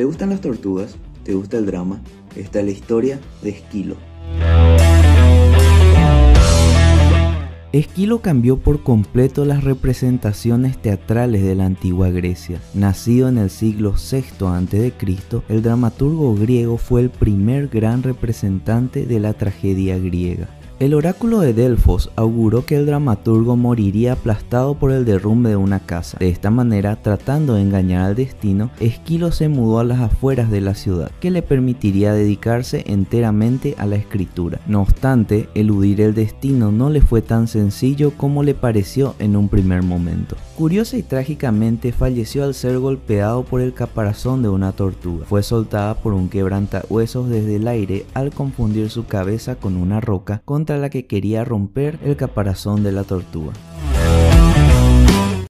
¿Te gustan las tortugas? ¿Te gusta el drama? Esta es la historia de Esquilo. Esquilo cambió por completo las representaciones teatrales de la antigua Grecia. Nacido en el siglo VI a.C., el dramaturgo griego fue el primer gran representante de la tragedia griega. El oráculo de Delfos auguró que el dramaturgo moriría aplastado por el derrumbe de una casa. De esta manera, tratando de engañar al destino, Esquilo se mudó a las afueras de la ciudad, que le permitiría dedicarse enteramente a la escritura. No obstante, eludir el destino no le fue tan sencillo como le pareció en un primer momento. Curiosa y trágicamente falleció al ser golpeado por el caparazón de una tortuga. Fue soltada por un quebrantahuesos desde el aire al confundir su cabeza con una roca la que quería romper el caparazón de la tortuga.